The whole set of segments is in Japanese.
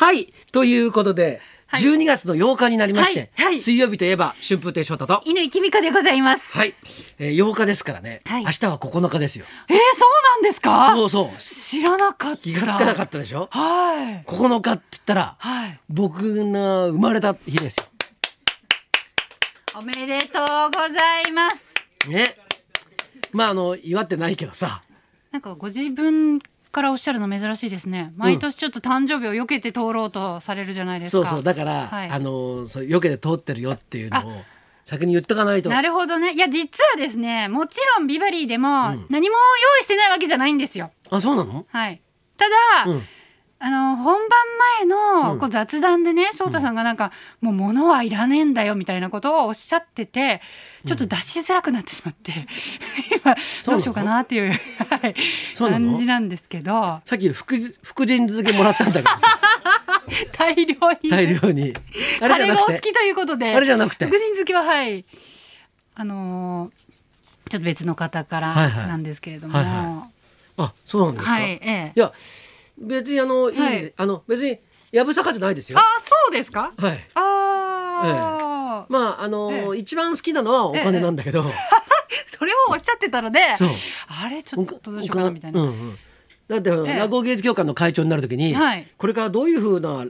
はい。ということで、はい。12月の8日になりまして、はいはい。水曜日といえば春風亭昇太と。犬きみかでございます。はい、えー、8日ですからね、はい。明日は9日ですよ。えー、そうなんですか？そうそう。知らなかった。気がつかなかったでしょ？はい。9日って言ったらはい。僕が生まれた日ですよ。おめでとうございます。ね。まああの祝ってないけどさ。なんかご自分からおっしゃるの珍しいですね。毎年ちょっと誕生日を避けて通ろうとされるじゃないですか。そうそうだから、はいあのそうよけで通ってるよっていうのを先に言っとかないとなるほどね。いや実はですね、もちろんビバリーでもん何も用意してないわけじゃないんですよ。あそうなの？はい。ただ、うんあの本番前のこう雑談でね翔太さんがなんか、もう物はいらねえんだよみたいなことをおっしゃっててちょっと出しづらくなってしまって、今どうしようかなっていう、感じなんですけど。さっき福福神漬けもらったんだけどさ。大量に。大量に。あれカレーがお好きということであれじゃなくて。福神漬けははい。あのーちょっと別の方からはいはい。なんですけれども、はいはあそうなんですか、はいええ。いや別にあのいいはい。あの別にやぶさかじゃないですよ。あ。そうですか？はい。ああ、まああの、え一番好きなのはお金なんだけど、それをおっしゃってたのでそう。あれちょっとどうしようかおなみたいな、うんうん。だって、え落語芸術協会の会長になるときに、はい。これからどういうふうな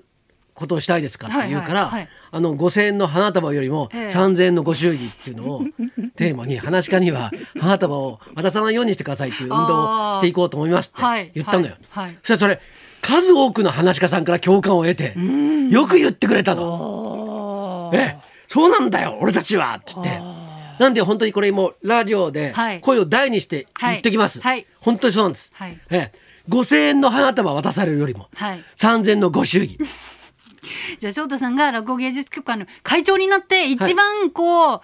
ことをしたいですかって言うから、はいはいはいあの5,000円の花束よりもええ。3,000円のご祝儀っていうのを テーマに話し家には花束を渡さないようにしてくださいっていう運動をしていこうと思いますって言ったのよ。はいはい。はい。そしたらそれ数多くの話し家さんから共感を得てよく言ってくれたの。おー。ええ、そうなんだよ俺たちは。って言って。なんで本当にこれもうラジオではい。声を大にして言ってきます。はい。はい本当にそうなんです。はい。ええ、5,000円の花束渡されるよりも、はい。3,000円のご祝儀。じゃあ翔太さんが落語芸術協会の会長になって一番こう、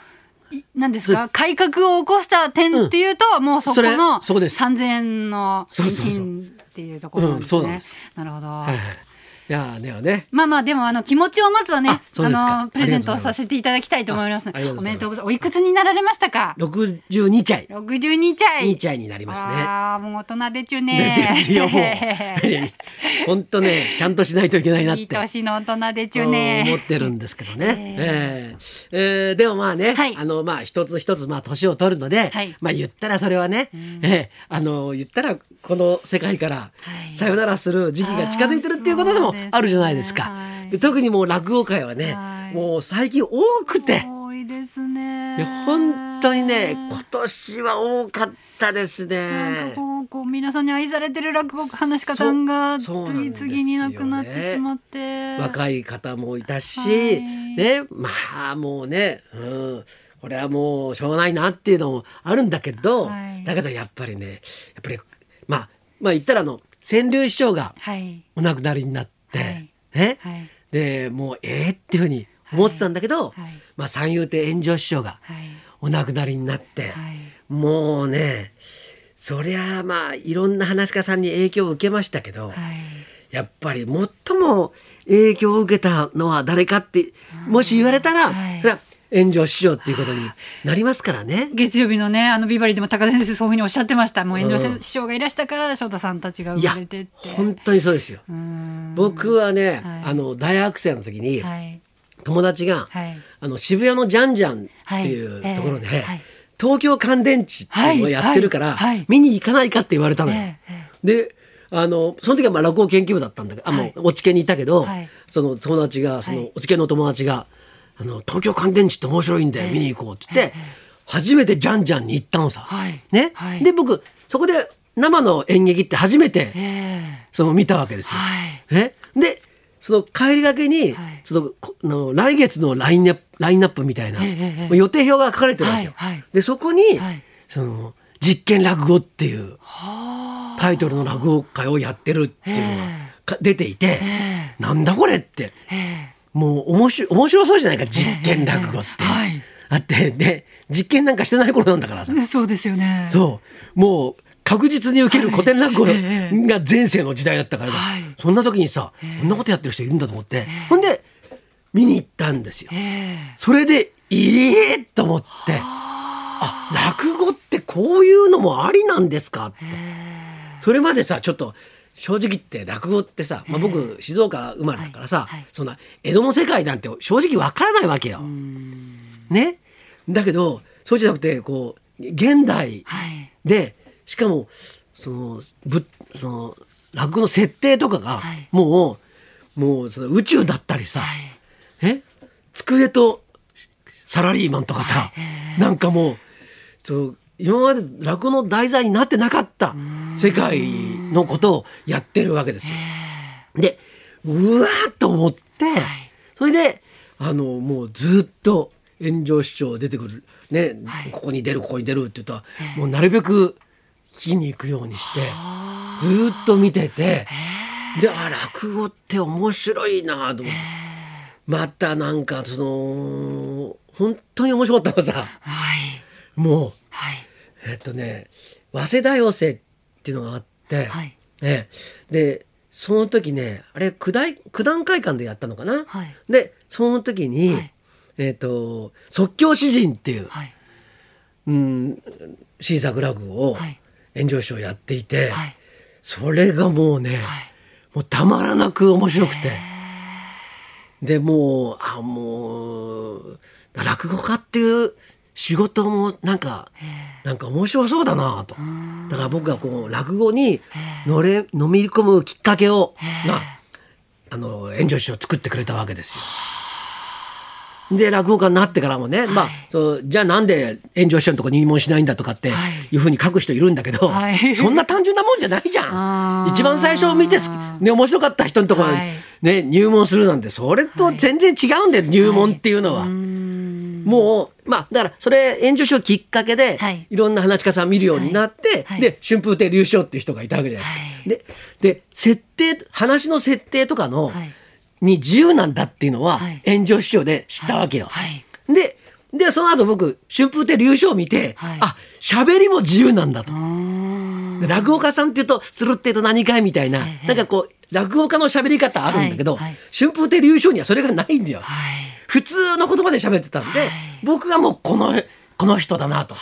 いなんですか？改革を起こした点っていうと、もうそこのそうです。3000円の現そうそうそう。金っていうところなんですね。うんなすなるほど。はいはい。いやーねはね。まあまあでもあの気持ちをまずはねあのプレゼントさせていただきたいと思いますおめでとうございますおいくつになられましたか？62歳。62歳2歳になりますね。ああもう大人でちゅねねですよもう。本当ねちゃんとしないといけないなっいいて。年の大人でちゅ思ねってるんですけどね。えええーでもまあね、はいあのまあ一つ一つまあ年を取るので、はいまあ言ったらそれはね、ええあの言ったらこの世界からはいさよならする時期が近づいてるっていうことでもあるじゃないですか。はい。で特にもう落語界はね、はい。もう最近多くて。多いですね。本当にね今年は多かったですね。こうこう皆さんに愛されてる落語話し家さんが次々に亡くなってしまって。若い方もいたし、はい。ねまあもうね、うん、これはもうしょうがないなっていうのもあるんだけど、はい。だけどやっぱりねやっぱりまあまあ言ったらあの川柳師匠がはい。お亡くなりになって、はいね、はい。でもうええっていうふうに思ってたんだけど、はい。まあ三遊亭炎上師匠がはい。お亡くなりになって、はい。もうねそりゃあまあいろんな話し家さんに影響を受けましたけど、はい。やっぱり最も影響を受けたのは誰かってもし言われたら、はい。それは炎上師匠っていうことになりますからね。月曜日のねあのビバリーでも高田先生そういうふうにおっしゃってました。もう遠うん。慮師匠がいらしたから翔太さんたちが生まれてって。本当にそうですよ。僕はね、はい。あの大学生の時にはい。友達が、はい。あの渋谷のジャンジャンっていうはい。ところで、ええはい。東京乾電池っていうのをやってるから、見に行かないかって言われたのよ。えええであのその時はまあ落語研究部だったんだけど、あはい。もうお知見にいたけど、はい。その友達がそはい。のお知見の友達が「あの東京乾電池って面白いんで見に行こう」って言って、初めてジャンジャンに行ったのさ。はい。ね。はい。で僕そこで生の演劇って初めてえその見たわけですよ。はい。ね、でその帰りがけに、はい。その来月のラインナップラインナップみたいな、予定表が書かれてるわけよ。でそこに、はい。その実験落語っていうはタイトルの落語会をやってるっていうのが出ていて、え。なんだこれって。ええもう面白い面白そうじゃないか実験落語って。ええはい。あってで実験なんかしてない頃なんだからさ、えそうですよね。そう。もう確実に受ける古典落語が前世の時代だったからさ、はい。そんな時にさ、こんなことやってる人いるんだと思って、ほんで見に行ったんですよ。ええ。それでいいと思って。あ落語ってこういうのもありなんですかって。それまでさちょっと正直言って落語ってさ、まあ、僕静岡生まれだからさ、そんな江戸の世界なんて正直わからないわけよ。ね、だけどそうじゃなくてこう現代はい。でしかもそのぶその落語の設定とかがはい。もう、もうその宇宙だったりさ、はい。え？机とサラリーマンとかさ、なんかもうそう今まで落語の題材になってなかった世界のことをやってるわけですよ。でうわーっと思って、それであのもうずっと炎上主張出てくる、ねここに出るここに出るって言ったら、もうなるべく聞きに行くようにしてずっと見ててであ落語って面白いなと思って。またなんかその本当に面白かったのさ。はい。もう。はい。えっとね早稲田寄せっていうのがあって、はい。ええ。でその時ねあれ九大九段会館でやったのかな、はい。でその時に、はい。えっ、と即興詩人っていう、はい。うん新作落語をはい。炎上師匠やっていて、はい。それがもうね、はい。もうたまらなく面白くて。でもうあもう落語家っていう仕事もなんかなんか面白そうだなと。だから僕がこう落語にのれのめり込むきっかけをなあの炎上師匠作ってくれたわけですよ。で落語家になってからもね、まあそうじゃあなんで炎上師匠のとこ入門しないんだとかってはい。いうふうに書く人いるんだけど、はい。そんな単純なもんじゃないじゃん。一番最初見てすね面白かった人のところにはい。ね入門するなんてそれと全然違うんだよ、入門っていうのは。もうまあだからそれ炎上師匠きっかけで、はい。い、ろんな話し家さん見るようになって、はい。はい。で春風亭流昇っていう人がいたわけじゃないですか。はい。でで設定話の設定とかの、はい。に自由なんだっていうのは、はい。炎上師匠で知ったわけよ。はい。ででその後僕春風亭流昇を見て、はい。あ喋りも自由なんだと。落語家さんっていうとするっていうと何かいみたいな、はい。なんかこう落語家の喋り方あるんだけど、はい。はい。春風亭流昇にはそれがないんだよ。ーはい普通の言葉で喋ってたんで、はい僕がもうこのこの人だなと。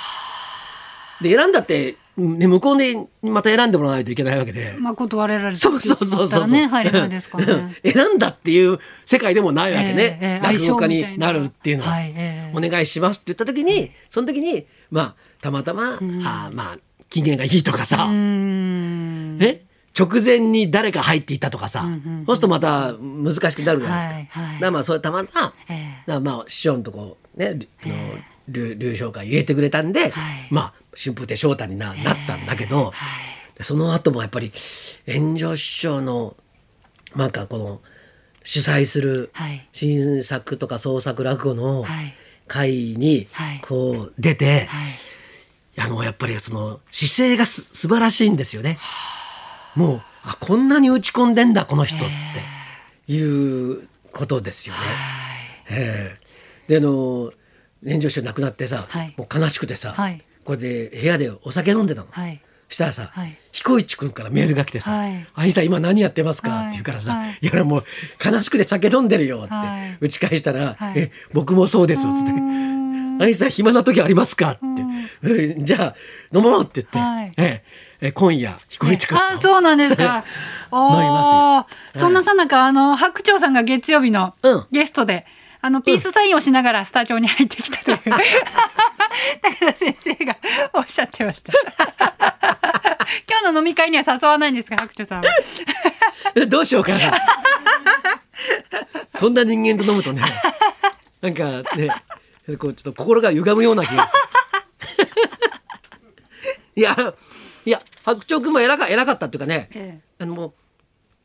で選んだって、ね、向こうでまた選んでもらわないといけないわけで。まあ断られるそうそうそうそう。ね入れないですかね選んだっていう世界でもないわけね。ええええ落語家になるっていうのは。はいええお願いしますって言った時に、その時に、まあ、たまたま、あーまあ、機嫌がいいとかさ、うーんね、直前に誰か入っていたとかさ、そうするとまた難しくなるじゃないですか。はいはい。だからまあそれたまたま、ええ。だからまあ師匠のとこね、りあの流流昇会入れてくれたんで、はい。まあ春風亭昇太にな,、なったんだけど、その後もやっぱり炎上師匠のなんかこの主催するはい。新作とか創作落語のはい。会にはい。こう出て、はい。あのやっぱりその姿勢がす素晴らしいんですよね。もうあこんなに打ち込んでんだこの人っていうことですよね。ええ。であの炎上師匠亡くなってさ、はい。もう悲しくてさ、はい。これで部屋でお酒飲んでたの。はい。したらさ、はい。彦一君からメールが来てさはい「兄さん今何やってますか?」はい。って言うからさ「はいい、や俺もう悲しくて酒飲んでるよ」ってはい。打ち返したら「はいえ僕もそうです」っつって「兄さん暇な時ありますか?」って「えじゃあ飲もう」って言って、はい。えええ今夜彦一君あ、そうなんですか。お飲みまーそんなさなか、あの、白鳥さんが月曜日のうん。ゲストで、あの、ピースサインをしながらスタジオに入ってきたという、高田先生がおっしゃってました。今日の飲み会には誘わないんですか、白鳥さんは？え どうしようかな。そんな人間と飲むとねなんかねこうちょっと心が歪むような気がする。いやいや白鳥くんも偉か偉かったっていうかね、えあのも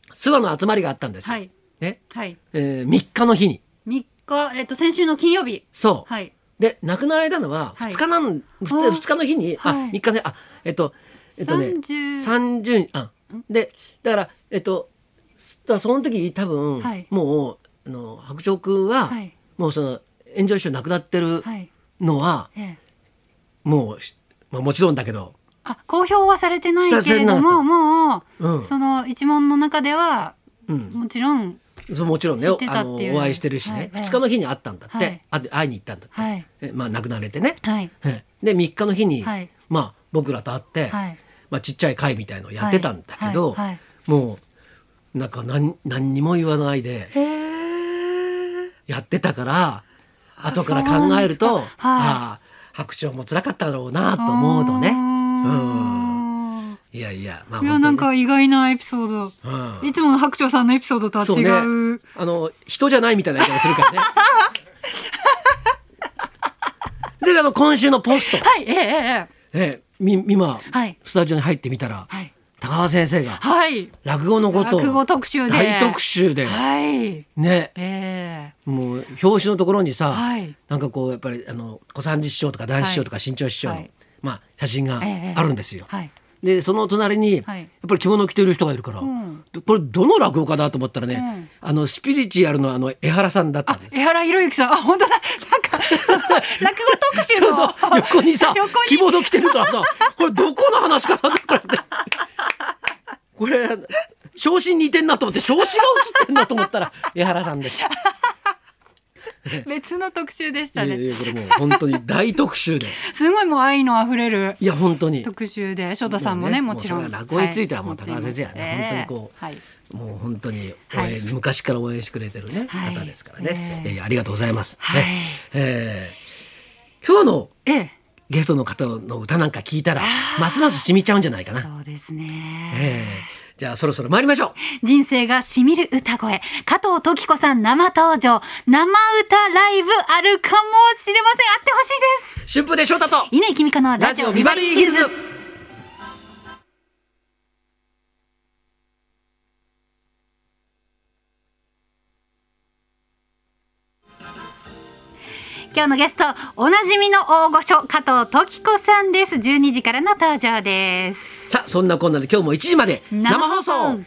う諏訪の集まりがあったんですよ、はい。ね。はい。えー、3日の日に。3日、えっと、先週の金曜日。そう、はい。で亡くなられたのははい。2日なん、二あ2日の日に、あはい。3日ねあえっとえっとね30 30あでだからえっとだその時多分、はい。もうあの白鳥くんは、はい。もうその炎上師匠亡くなってるはい。のは、ええ。もうし、まあ、もちろんだけど、あ、公表はされてないさけれども、もう、うん。その一問の中では、うん、もちろん、そうもちろんねあのお会いしてるしね、はい2日の日に会ったんだって、はい。会いに行ったんだって、はい。えまあ亡くなられてね、はい。えで3日の日に、はい。まあ僕らと会って、はい。まあ、ちっちゃい会みたいのをやってたんだけど、はい。はい。もうなんか何何にも言わないで。やってたから後から考えると、はい。ああ白鳥も辛かっただろうなと思うとね。うん。いやいやまあいやなんか意外なエピソード。うんいつもの白鳥さんのエピソードとはそう違ねう。あの人じゃないみたいな言い方するからね。であの今週のポスト、はい、えええええみ今、はいスタジオに入ってみたら、はい。高川先生がはい。落語のことを落語特集で。大特集で、はい。ねええもう表紙のところにさ、はいなんかこうやっぱりあの小三治師匠とか男子師匠とかはい新潮師匠の、はいまあ、写真がええあるんですよ。はい。でその隣に、はいやっぱり着物を着てる人がいるから、んこれどの落語家だと思ったらね、うんあのスピリチュアルのあの江原さんだったんです。江原博之さん、あ、本当だ。なんか、落語特集の ど横にさ 横に着物着てるからさこれどこの話かなってこれってこれ昇進似てんなと思って昇進が映ってんなと思ったら江原さんでした。別の特集でしたね。いやいやこれもう本当に大特集で すごいもう愛のあふれるいや本当に特集で、翔太さんもね、もちろん。落語についてはもうはい高橋先生はね、本当にこう、はい。もう本当に応はい援、昔から応援してくれてるね、はい方ですからね、えええーありがとうございます。はいねえー今日のええ。ゲストの方の歌なんか聞いたらますます染みちゃうんじゃないかな。そうですね。えーじゃあそろそろ参りましょう。人生がしみる歌声。加藤登紀子さん生登場。生歌ライブあるかもしれません。あってほしいです。春風で翔太と。稲井君香のララジオビババリーヒルズ。今日のゲストおなじみの大御所加藤登紀子さんです。12時からの登場ですさあそんなこんなで今日も1時まで生放送。